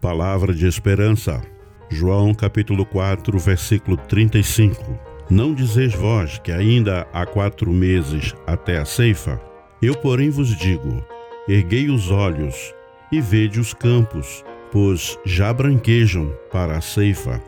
Palavra de esperança. João capítulo 4, versículo 35. Não dizeis vós que ainda há quatro meses até a ceifa? Eu, porém, vos digo: erguei os olhos e vede os campos, pois já branquejam para a ceifa.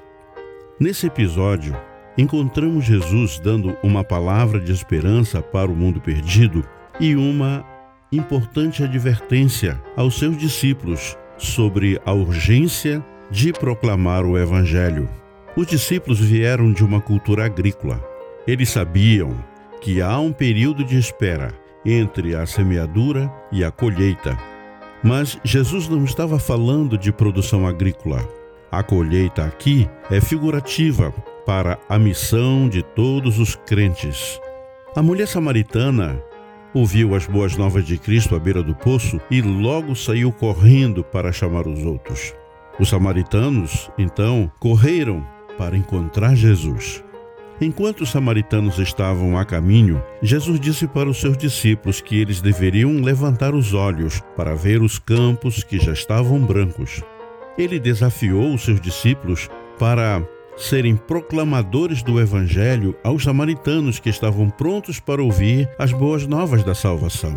Nesse episódio, encontramos Jesus dando uma palavra de esperança para o mundo perdido e uma importante advertência aos seus discípulos sobre a urgência de proclamar o Evangelho. Os discípulos vieram de uma cultura agrícola. Eles sabiam que há um período de espera entre a semeadura e a colheita. Mas Jesus não estava falando de produção agrícola. A colheita aqui é figurativa para a missão de todos os crentes. A mulher samaritana ouviu as boas novas de Cristo à beira do poço e logo saiu correndo para chamar os outros. Os samaritanos, então, correram para encontrar Jesus. Enquanto os samaritanos estavam a caminho, Jesus disse para os seus discípulos que eles deveriam levantar os olhos para ver os campos que já estavam brancos. Ele desafiou os seus discípulos para serem proclamadores do Evangelho aos samaritanos que estavam prontos para ouvir as boas novas da salvação.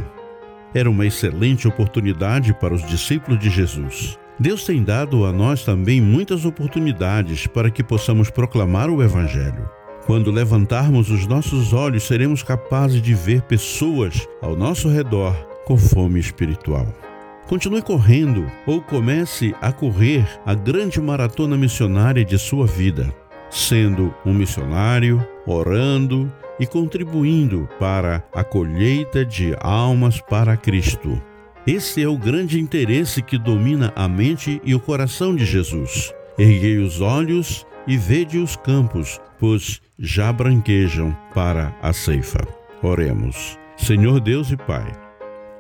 Era uma excelente oportunidade para os discípulos de Jesus. Deus tem dado a nós também muitas oportunidades para que possamos proclamar o Evangelho. Quando levantarmos os nossos olhos, seremos capazes de ver pessoas ao nosso redor com fome espiritual. Continue correndo ou comece a correr a grande maratona missionária de sua vida, sendo um missionário, orando e contribuindo para a colheita de almas para Cristo. Esse é o grande interesse que domina a mente e o coração de Jesus. Erguei os olhos e vede os campos, pois já branquejam para a ceifa. Oremos. Senhor Deus e Pai,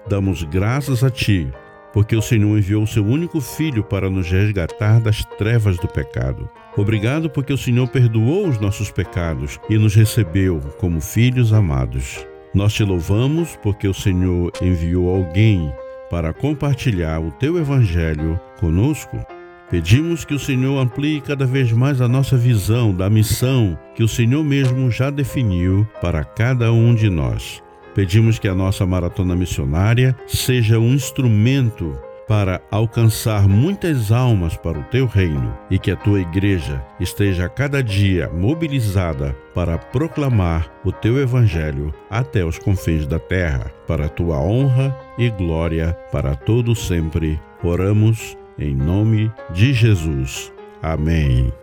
damos graças a Ti porque o Senhor enviou o seu único filho para nos resgatar das trevas do pecado. Obrigado porque o Senhor perdoou os nossos pecados e nos recebeu como filhos amados. Nós te louvamos porque o Senhor enviou alguém para compartilhar o teu evangelho conosco. Pedimos que o Senhor amplie cada vez mais a nossa visão da missão que o Senhor mesmo já definiu para cada um de nós. Pedimos que a nossa maratona missionária seja um instrumento para alcançar muitas almas para o teu reino e que a tua igreja esteja cada dia mobilizada para proclamar o teu evangelho até os confins da terra, para a tua honra e glória para todo sempre. Oramos em nome de Jesus. Amém.